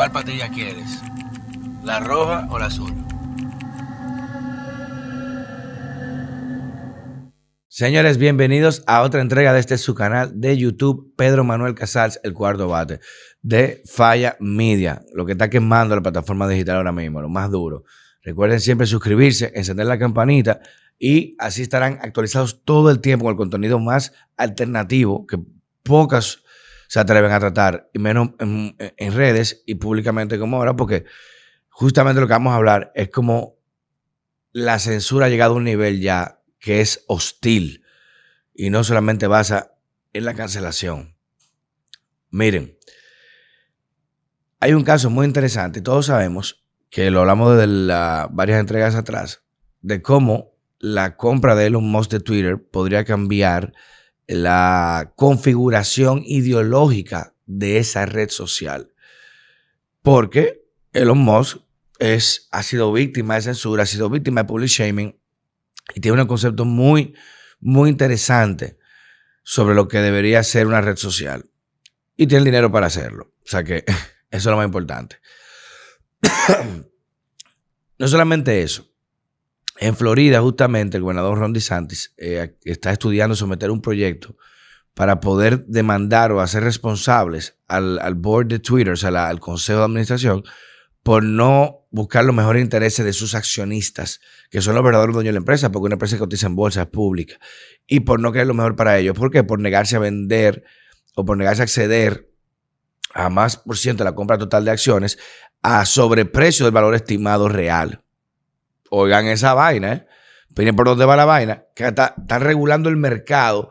¿Cuál patilla quieres? ¿La roja o la azul? Señores, bienvenidos a otra entrega de este su canal de YouTube, Pedro Manuel Casals, el cuarto bate de Falla Media, lo que está quemando la plataforma digital ahora mismo, lo más duro. Recuerden siempre suscribirse, encender la campanita y así estarán actualizados todo el tiempo con el contenido más alternativo que pocas se atreven a tratar, y menos en, redes y públicamente como ahora, porque justamente lo que vamos a hablar es como la censura ha llegado a un nivel ya que es hostil y no solamente basa en la cancelación. Miren, hay un caso muy interesante, todos sabemos que lo hablamos de varias entregas atrás, de cómo la compra de Elon Musk de Twitter podría cambiar la configuración ideológica de esa red social. Porque Elon Musk es, ha sido víctima de censura, ha sido víctima de public shaming y tiene un concepto muy, muy interesante sobre lo que debería ser una red social. Y tiene el dinero para hacerlo. O sea que eso es lo más importante. no solamente eso. En Florida, justamente, el gobernador Ron DeSantis eh, está estudiando someter un proyecto para poder demandar o hacer responsables al, board de Twitter, o sea, al consejo de administración, por no buscar los mejores intereses de sus accionistas, que son los verdaderos dueños de la empresa, porque una empresa cotiza en bolsa es pública, y por no querer lo mejor para ellos. ¿Por qué? Por negarse a vender o por negarse a acceder a más por ciento de la compra total de acciones a sobreprecio del valor estimado real. Oigan esa vaina, ¿eh? Por dónde va la vaina, que están regulando el mercado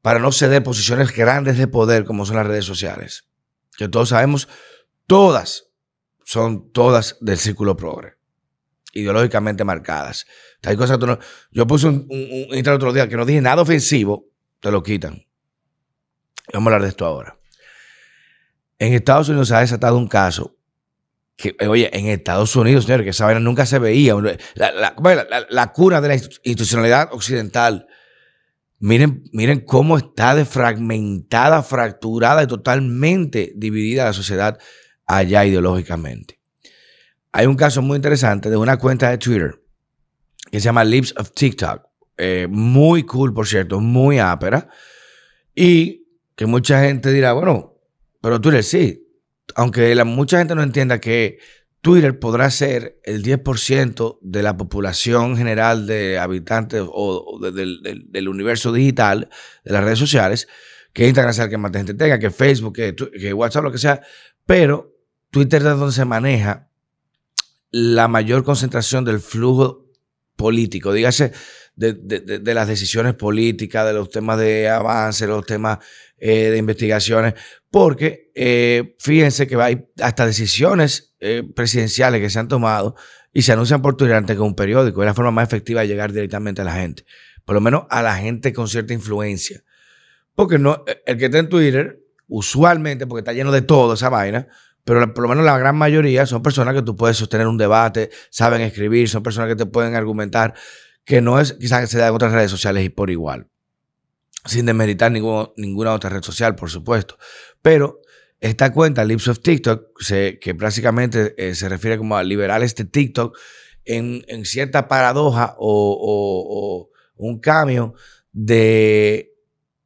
para no ceder posiciones grandes de poder como son las redes sociales. Que todos sabemos, todas son todas del círculo progre, ideológicamente marcadas. Hay cosas yo puse un, un, un otro día que no dije nada ofensivo, te lo quitan. Vamos a hablar de esto ahora. En Estados Unidos se ha desatado un caso que, oye, en Estados Unidos, señores, que esa vaina nunca se veía. La, la, la, cuna de la institucionalidad occidental. Miren, miren cómo está defragmentada, fracturada y totalmente dividida la sociedad allá ideológicamente. Hay un caso muy interesante de una cuenta de Twitter que se llama Lips of TikTok. Eh, muy cool, por cierto, muy ápera. Y que mucha gente dirá, bueno, pero Twitter sí. Aunque la, mucha gente no entienda que Twitter podrá ser el 10% de la población general de habitantes o, del, universo digital, de las redes sociales, que Instagram sea el que más gente tenga, que Facebook, que, que WhatsApp, lo que sea, pero Twitter es donde se maneja la mayor concentración del flujo político, dígase, de, las decisiones políticas, de los temas de avance, los temas eh, de investigaciones, porque eh, fíjense que hay hasta decisiones eh, presidenciales que se han tomado y se anuncian por Twitter antes que un periódico. Es la forma más efectiva de llegar directamente a la gente, por lo menos a la gente con cierta influencia. Porque no, el que está en Twitter, usualmente, porque está lleno de todo esa vaina, pero por lo menos la gran mayoría son personas que tú puedes sostener un debate, saben escribir, son personas que te pueden argumentar, que no es quizás se da en otras redes sociales y por igual. Sin demeritar ninguna otra red social, por supuesto. Pero esta cuenta, Lips of TikTok, que prácticamente eh, se refiere como a liberar este TikTok en, cierta paradoja o, o un cambio de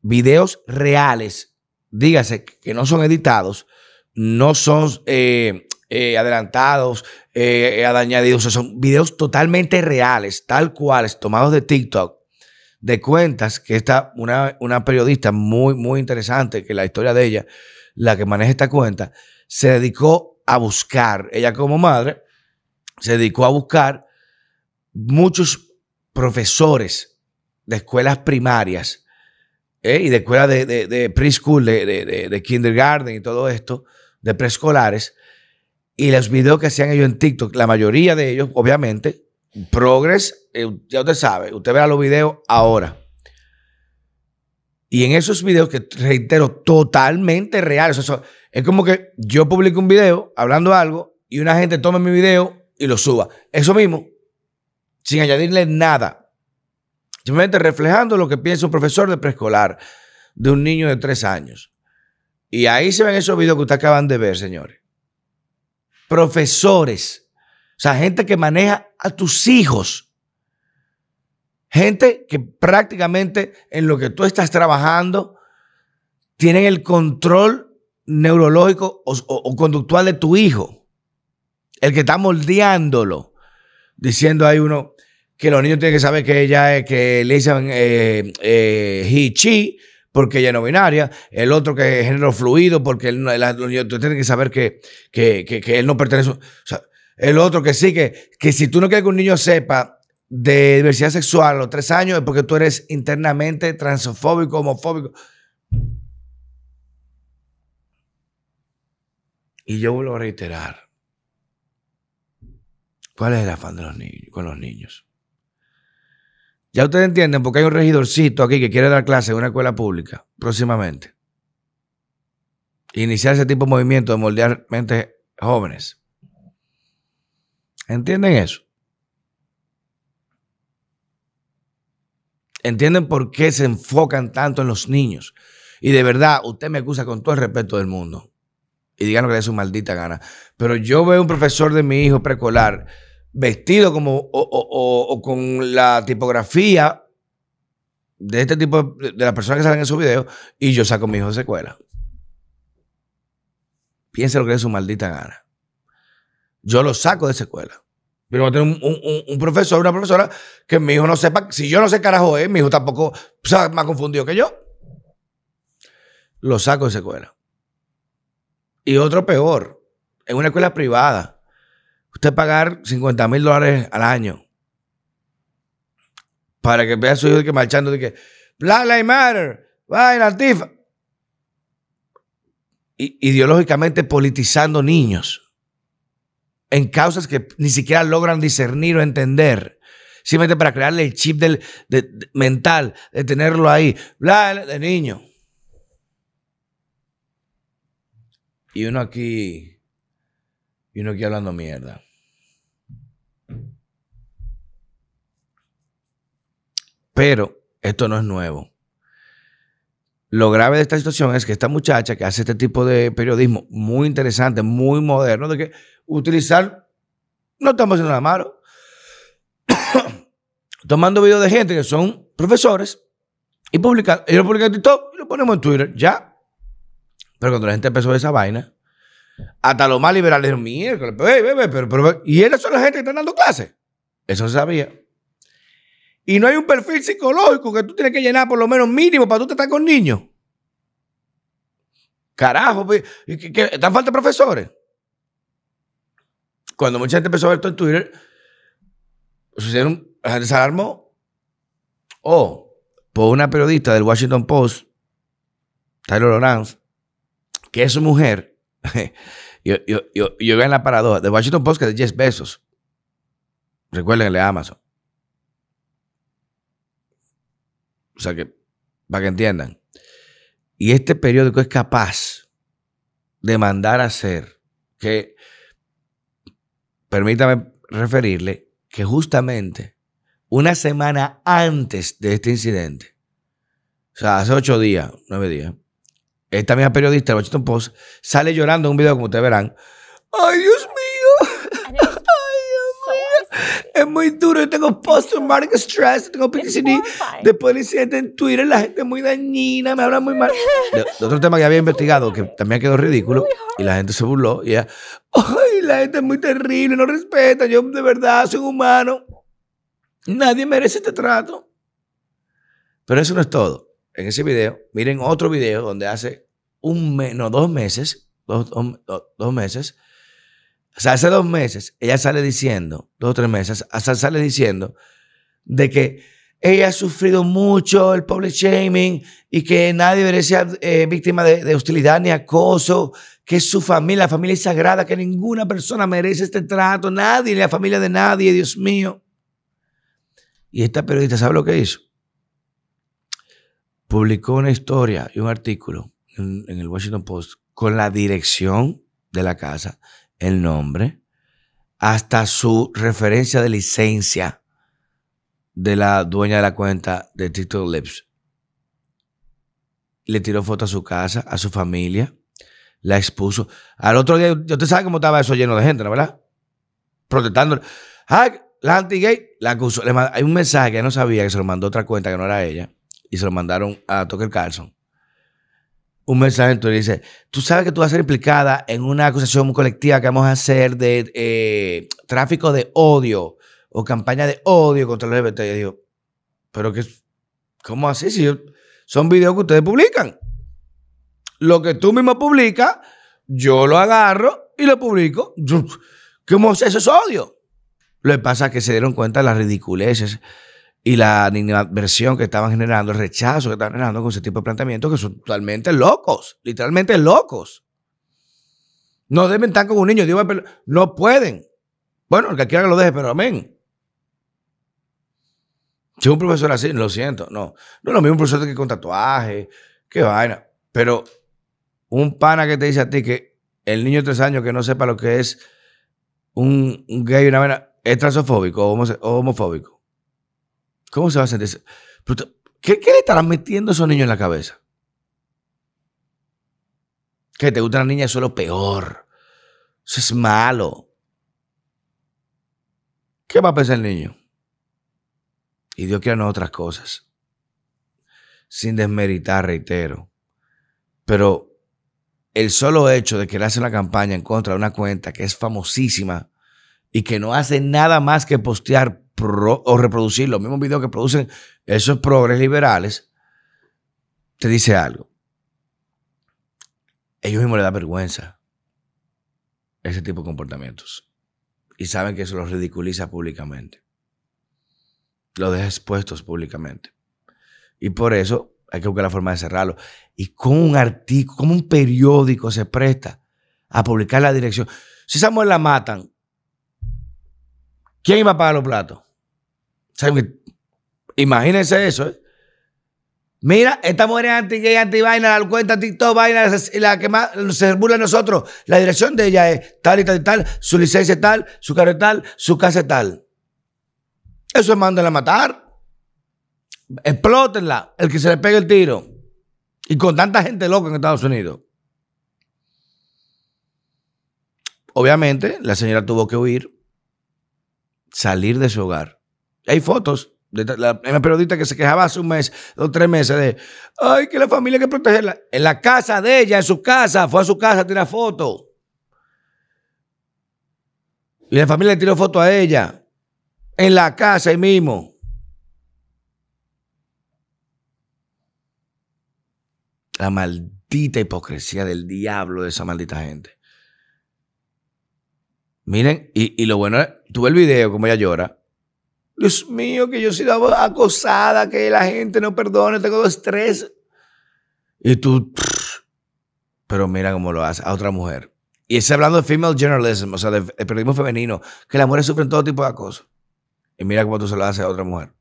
videos reales, dígase que no son editados, no son eh, eh, adelantados, eh, añadidos, son videos totalmente reales, tal cuales, tomados de TikTok, de cuentas, que está una, una periodista muy, muy interesante, que la historia de ella, la que maneja esta cuenta, se dedicó a buscar, ella como madre, se dedicó a buscar muchos profesores de escuelas primarias y de escuelas de, de, de preschool, de, de, kindergarten y todo esto, de preescolares y los videos que hacían ellos en TikTok, la mayoría de ellos, obviamente, progres, eh, ya usted sabe, usted verá los videos ahora. Y en esos videos que reitero, totalmente reales. es como que yo publico un video hablando algo y una gente toma mi video y lo suba. Eso mismo, sin añadirle nada. Simplemente reflejando lo que piensa un profesor de preescolar de un niño de tres años. Y ahí se ven esos videos que ustedes acaban de ver, señores. profesores, o sea, gente que maneja a tus hijos. Gente que prácticamente en lo que tú estás trabajando tienen el control neurológico o, conductual de tu hijo. El que está moldeándolo. Diciendo hay uno que los niños tienen que saber que ella es, que le dicen eh, eh, he, she, porque ella no binaria. El otro que es género fluido, porque los niños tienen que saber que, que, que, él no pertenece. O el otro que sí, que, que si tú no quieres que un niño sepa de diversidad sexual a los tres años es porque tú eres internamente transfóbico, homofóbico. Y yo vuelvo a reiterar. ¿Cuál es el afán de los niños, con los niños? Ya ustedes entienden porque hay un regidorcito aquí que quiere dar clase en una escuela pública próximamente. Iniciar ese tipo de movimiento de moldear mentes jóvenes. ¿Entienden eso? entienden por qué se enfocan tanto en los niños. Y de verdad, usted me acusa con todo el respeto del mundo. Y digan lo que le dé su maldita gana. Pero yo veo un profesor de mi hijo preescolar vestido como o, con la tipografía de este tipo de, de las personas que salen en su video y yo saco a mi hijo de esa escuela. Piense lo que le dé su maldita gana. Yo lo saco de esa escuela. Pero va a tener un, un, profesor, una profesora que mi hijo no sepa. Si yo no sé carajo es, mi hijo tampoco se más confundido que yo. Lo saco de esa escuela. Y otro peor, en una escuela privada, usted pagar 50 mil dólares al año para que vea a su hijo que marchando de que Black Lives Matter, vaina, antifa. Ideológicamente politizando niños en causas que ni siquiera logran discernir o entender. Simplemente para crearle el chip del, mental, de tenerlo ahí, bla, de niño. Y uno aquí, y uno aquí hablando mierda. Pero esto no es nuevo. Lo grave de esta situación es que esta muchacha que hace este tipo de periodismo muy interesante, muy moderno, de que utilizar, no estamos haciendo nada malo, tomando videos de gente que son profesores y publicar, y lo publican en TikTok y lo ponemos en Twitter, ya. Pero cuando la gente empezó esa vaina, hasta los más liberales miércoles, pero, pero, y ellos son la gente que están dando clases. Eso se sabía. Y no hay un perfil psicológico que tú tienes que llenar por lo menos mínimo para tú estar con niños. Carajo, pues, ¿están falta profesores? Cuando mucha gente empezó a ver todo en Twitter, sucedieron, gente se alarmó. O por una periodista del Washington Post, Tyler Lawrence, que es su mujer. yo, yo, yo, yo en la paradoja del Washington Post que es de 10 besos. Recuérdenle a Amazon. O sea que, para que entiendan. Y este periódico es capaz de mandar a hacer que permítame referirle que justamente una semana antes de este incidente, o sea, hace ocho días, nueve días, esta misma periodista del Washington Post sale llorando en un video, como ustedes verán. ¡Ay, Dios mío! Es muy duro. Yo tengo post-traumatic stress, tengo PTSD. Después del incidente en Twitter, la gente es muy dañina, me habla muy mal. De, otro tema que había investigado, que también quedó ridículo, y la gente se burló, y ella, ay, la gente es muy terrible, no respeta, yo de verdad soy humano. Nadie merece este trato. Pero eso no es todo. En ese video, miren otro video donde hace un mes, no, dos meses, dos, dos meses, o sea, hace dos meses ella sale diciendo, dos o tres meses, hasta sale diciendo de que ella ha sufrido mucho el public shaming y que nadie debería ser eh, víctima de, hostilidad ni acoso, que es su familia, la familia sagrada, que ninguna persona merece este trato, nadie, ni la familia de nadie, Dios mío. Y esta periodista, ¿sabe lo que hizo? Publicó una historia y un artículo en el Washington Post con la dirección de la casa el nombre, hasta su referencia de licencia de la dueña de la cuenta de TikTok Lips. Le tiró foto a su casa, a su familia. La expuso. Al otro día, usted sabe cómo estaba eso lleno de gente, ¿no verdad? Protestando. La anti-gay la acusó. hay un mensaje que no sabía que se lo mandó otra cuenta que no era ella. Y se lo mandaron a Tucker Carlson. Un mensaje entonces dice: Tú sabes que tú vas a ser implicada en una acusación colectiva que vamos a hacer de eh, tráfico de odio o campaña de odio contra los LGBT. Y yo digo: ¿Pero qué? ¿Cómo así? Si son videos que ustedes publican. Lo que tú mismo publicas, yo lo agarro y lo publico. ¿Cómo eso es odio? Lo que pasa es que se dieron cuenta de las ridiculeces y la versión que estaban generando, el rechazo que estaban generando con ese tipo de planteamientos que son totalmente locos, literalmente locos. No deben estar con un niño, no pueden. Bueno, el que quiera que lo deje, pero amén. Si un profesor así, lo siento, no. No es lo mismo un profesor que con tatuaje, qué vaina. Pero un pana que te dice a ti que el niño de tres años que no sepa lo que es un, gay, una vaina, es transofóbico o, homofóbico. ¿Cómo se va a sentir? ¿Qué, ¿Qué, le estarán metiendo a esos niños en la cabeza? Que te gusta la niña, eso es lo peor. Eso es malo. ¿Qué va a pensar el niño? Y Dios quiere no otras cosas. Sin desmeritar, reitero. Pero el solo hecho de que le hace una campaña en contra de una cuenta que es famosísima y que no hace nada más que postear o reproducir los mismos videos que producen esos progres liberales, te dice algo. Ellos mismos les da vergüenza ese tipo de comportamientos. Y saben que eso los ridiculiza públicamente. Lo deja expuestos públicamente. Y por eso hay que buscar la forma de cerrarlo. Y como un artículo, como un periódico se presta a publicar la dirección. Si Samuel la matan, ¿quién iba a pagar los platos? Imagínense eso, ¿eh? Mira, esta mujer es anti-gay, anti-vaina, la cuenta TikTok, vaina, la que más se burla de nosotros. La dirección de ella es tal y tal y tal, su licencia es tal, su carro es tal, su casa es tal. Eso es mándenla a matar. Explótenla, el que se le pegue el tiro. Y con tanta gente loca en Estados Unidos. Obviamente, la señora tuvo que huir, salir de su hogar. Hay fotos de la, periodista que se quejaba hace un mes, dos tres meses de, ay, que la familia hay que protegerla. En la casa de ella, en su casa, fue a su casa a tirar fotos. Y la familia le tiró foto a ella. En la casa ahí mismo. La maldita hipocresía del diablo de esa maldita gente. Miren, y, lo bueno es, tuve el video como ella llora. Dios mío, que yo he sido acosada, que la gente no perdone, tengo estrés. Y tú, pero mira cómo lo hace a otra mujer. Y está hablando de female journalism, o sea, de, periodismo femenino, que las mujeres sufren todo tipo de acoso. Y mira cómo tú se lo haces a otra mujer.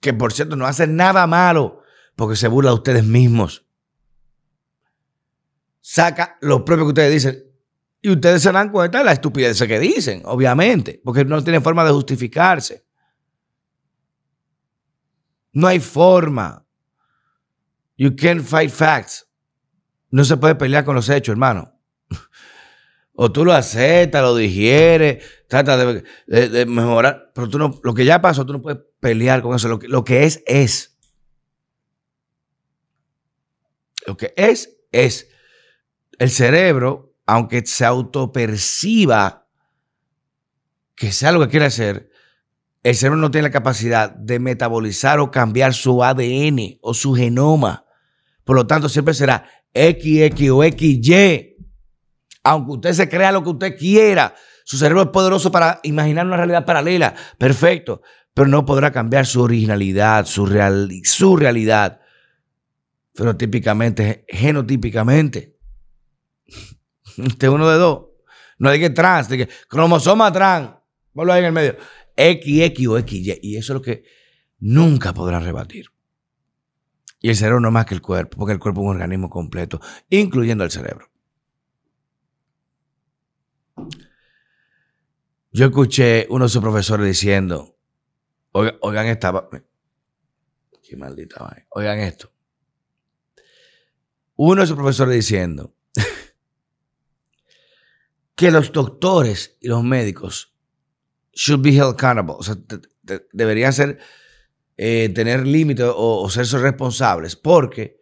Que por cierto, no hace nada malo porque se burla de ustedes mismos. Saca lo propio que ustedes dicen. Y ustedes se dan cuenta de la estupidez que dicen, obviamente, porque no tienen forma de justificarse. No hay forma. You can't fight facts. No se puede pelear con los hechos, hermano. O tú lo aceptas, lo digieres, trata de, mejorar, pero tú no, lo que ya pasó, tú no puedes pelear con eso. Lo que es, es. Lo que es, es. El cerebro, aunque se autoperciba que sea lo que quiere hacer, el cerebro no tiene la capacidad de metabolizar o cambiar su ADN o su genoma. Por lo tanto, siempre será XX o XY. Aunque usted se crea lo que usted quiera, su cerebro es poderoso para imaginar una realidad paralela. Perfecto. Pero no podrá cambiar su originalidad, su, su realidad fenotípicamente, genotípicamente. Este es uno de dos. No hay que trans, de que cromosoma trans. Ponlo ahí en el medio. XX o XY. Y eso es lo que nunca podrán rebatir. Y el cerebro no es más que el cuerpo, porque el cuerpo es un organismo completo, incluyendo el cerebro. Yo escuché uno de sus profesores diciendo, oigan, oigan esta, qué maldita vaina, oigan esto. Uno de sus profesores diciendo que los doctores y los médicos should be held accountable, o sea, deberían ser, eh, tener límites o, ser responsables, porque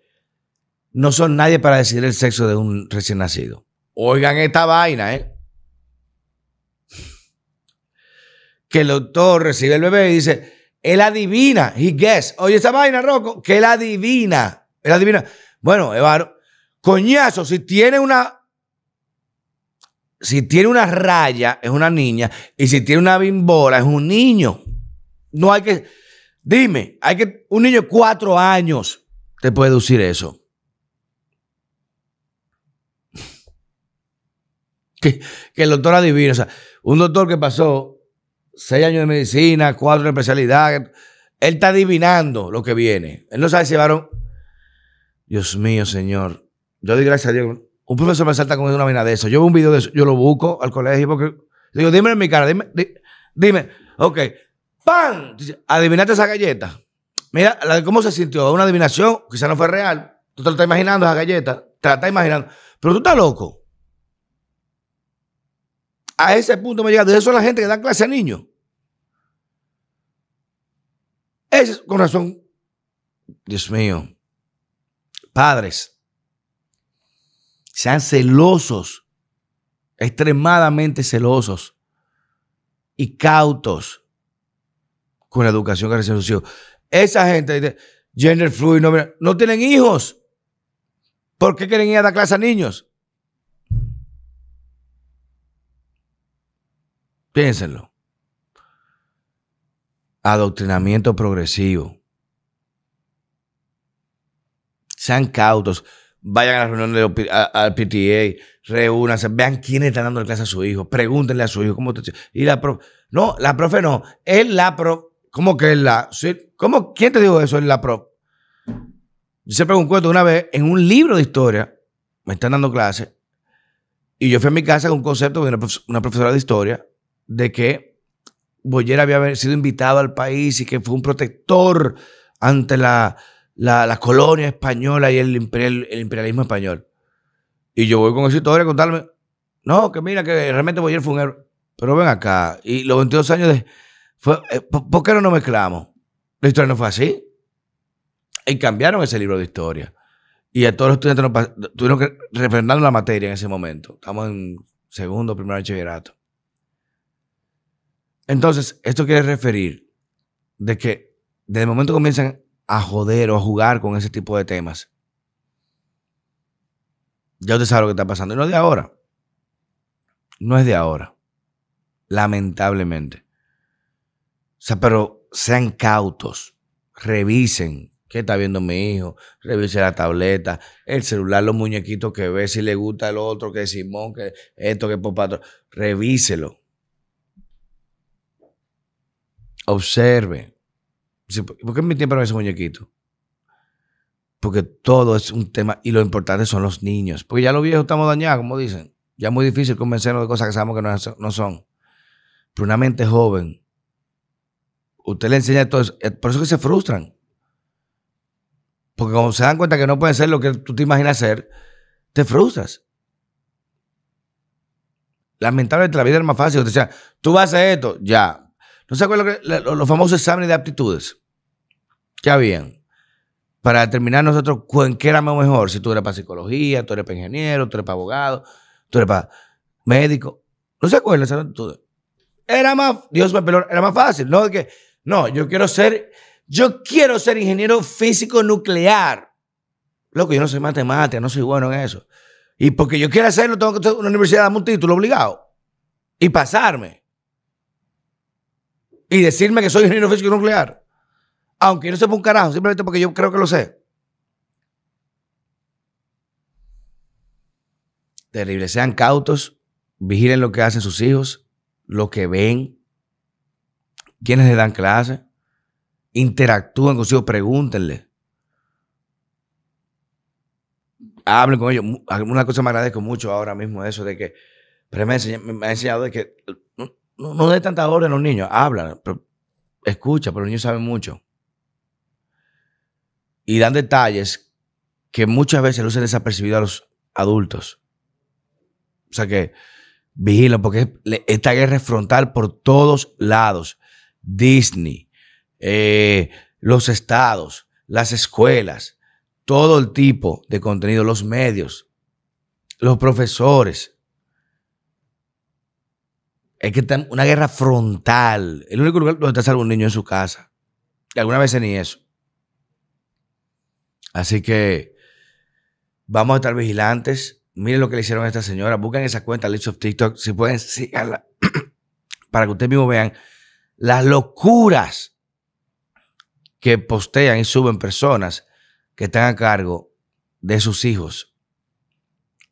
no son nadie para decidir el sexo de un recién nacido. Oigan esta vaina, ¿eh? Que el doctor recibe el bebé y dice, él adivina, he guess. Oye, esta vaina, Rocco, que él adivina. Él adivina. Bueno, Evaro, coñazo, si tiene una. Si tiene una raya, es una niña. Y si tiene una bimbola, es un niño. No hay que. Dime, hay que. Un niño de cuatro años te puede decir eso. Que, el doctor adivina. O sea, un doctor que pasó seis años de medicina, cuatro de especialidad. Él está adivinando lo que viene. Él no sabe si. Dios mío, Señor. Yo doy gracias a Dios. Un profesor me salta con una vaina de eso. Yo veo un video de eso, yo lo busco al colegio porque digo, dime en mi cara, dime, dime, ok, ¡pam! Adivinaste esa galleta. Mira, cómo se sintió. Una adivinación, quizá no fue real. Tú te lo estás imaginando, esa galleta. Te la estás imaginando. Pero tú estás loco. A ese punto me llega. De eso es la gente que da clase a niños. Es con razón. Dios mío. Padres, sean celosos, extremadamente celosos y cautos con la educación que reciben sus hijos. Esa gente de gender fluid no, no tienen hijos. ¿Por qué quieren ir a dar clase a niños? Piénsenlo. Adoctrinamiento progresivo. Sean cautos. Vayan a la reunión del al PTA, reúnanse, vean quiénes están dando clase a su hijo, pregúntenle a su hijo cómo te. Y la profe, no, la profe no, él la pro, ¿cómo que es la? ¿Cómo, ¿Quién te dijo eso? Es la pro. Yo siempre un cuento una vez en un libro de historia, me están dando clase, y yo fui a mi casa con un concepto de una profesora de historia, de que Boyer había sido invitado al país y que fue un protector ante la, la, colonia española y el, imperialismo español. Y yo voy con esa historia a contarme, no, que mira, que realmente Boyer fue un héroe. Pero ven acá, y los 22 años de... Fue, eh, ¿Por qué no nos mezclamos? La historia no fue así. Y cambiaron ese libro de historia. Y a todos los estudiantes tuvieron que refrendar la materia en ese momento. Estamos en segundo, primer bachillerato. Entonces, esto quiere referir de que desde el momento que comienzan a joder o a jugar con ese tipo de temas, ya usted sabe lo que está pasando. Y no es de ahora. No es de ahora. Lamentablemente. O sea, pero sean cautos. Revisen qué está viendo mi hijo. Revise la tableta, el celular, los muñequitos que ve, si le gusta el otro, que Simón, que esto, que Popato. Revíselo. Observe. ¿Por qué mi tiempo no ese muñequito? Porque todo es un tema y lo importante son los niños. Porque ya los viejos estamos dañados, como dicen. Ya es muy difícil convencernos de cosas que sabemos que no, son. Pero una mente joven, usted le enseña todo eso. Por eso que se frustran. Porque cuando se dan cuenta que no pueden ser lo que tú te imaginas ser, te frustras. Lamentablemente la vida es más fácil. O sea, tú vas a hacer esto, ya, ¿No se acuerdan los famosos exámenes de aptitudes que habían? Para determinar nosotros qué era mejor. Si tú eres para psicología, tú eres para ingeniero, tú eres para abogado, tú eres para médico. ¿No se acuerdan esas aptitudes? Era más, Dios me peló, era más fácil. No, que, no, yo quiero ser, yo quiero ser ingeniero físico nuclear. Loco, yo no soy matemática, no soy bueno en eso. Y porque yo quiero hacerlo, tengo que una universidad, darme un título obligado. Y pasarme y decirme que soy ingeniero físico nuclear. Aunque no sepa un carajo, simplemente porque yo creo que lo sé. Terrible. Sean cautos, vigilen lo que hacen sus hijos, lo que ven, quienes le dan clase, interactúen con sus hijos, pregúntenle. Hablen con ellos. Una cosa me agradezco mucho ahora mismo eso de que, pero me, ha enseñado de que no, no de tanta orden a los niños, habla, pero escucha, pero los niños saben mucho. Y dan detalles que muchas veces lucen desapercibidos a los adultos. O sea que vigilan, porque esta guerra es frontal por todos lados. Disney, eh, los estados, las escuelas, todo el tipo de contenido, los medios, los profesores. Es que está una guerra frontal. El único lugar donde está salvo un niño en su casa. Y alguna vez ni eso. Así que vamos a estar vigilantes. Miren lo que le hicieron a esta señora. Busquen esa cuenta, List of TikTok. Si pueden, síganla. para que ustedes mismos vean las locuras que postean y suben personas que están a cargo de sus hijos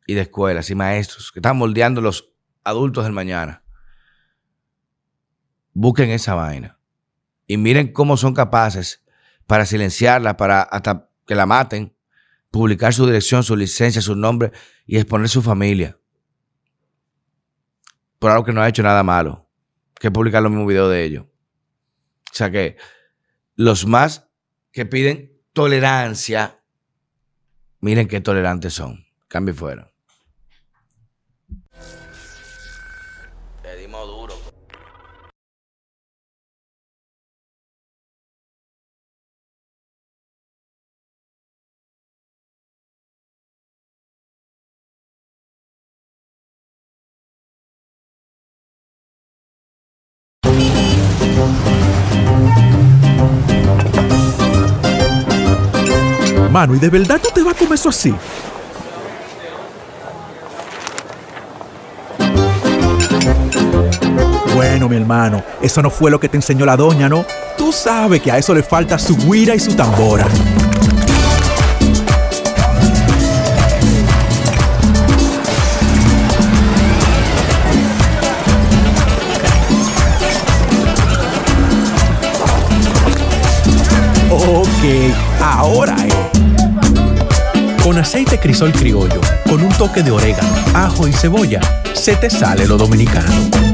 y de escuelas y maestros, que están moldeando los adultos del mañana. Busquen esa vaina y miren cómo son capaces para silenciarla, para hasta que la maten, publicar su dirección, su licencia, su nombre y exponer su familia. Por algo que no ha hecho nada malo, que publicar los mismos videos de ellos. O sea que los más que piden tolerancia, miren qué tolerantes son. Cambio fuera. Mano, ¿y de verdad tú te vas a comer eso así? Bueno, mi hermano, eso no fue lo que te enseñó la doña, ¿no? Tú sabes que a eso le falta su guira y su tambora. Ok, ahora es. Con aceite crisol criollo, con un toque de orégano, ajo y cebolla, se te sale lo dominicano.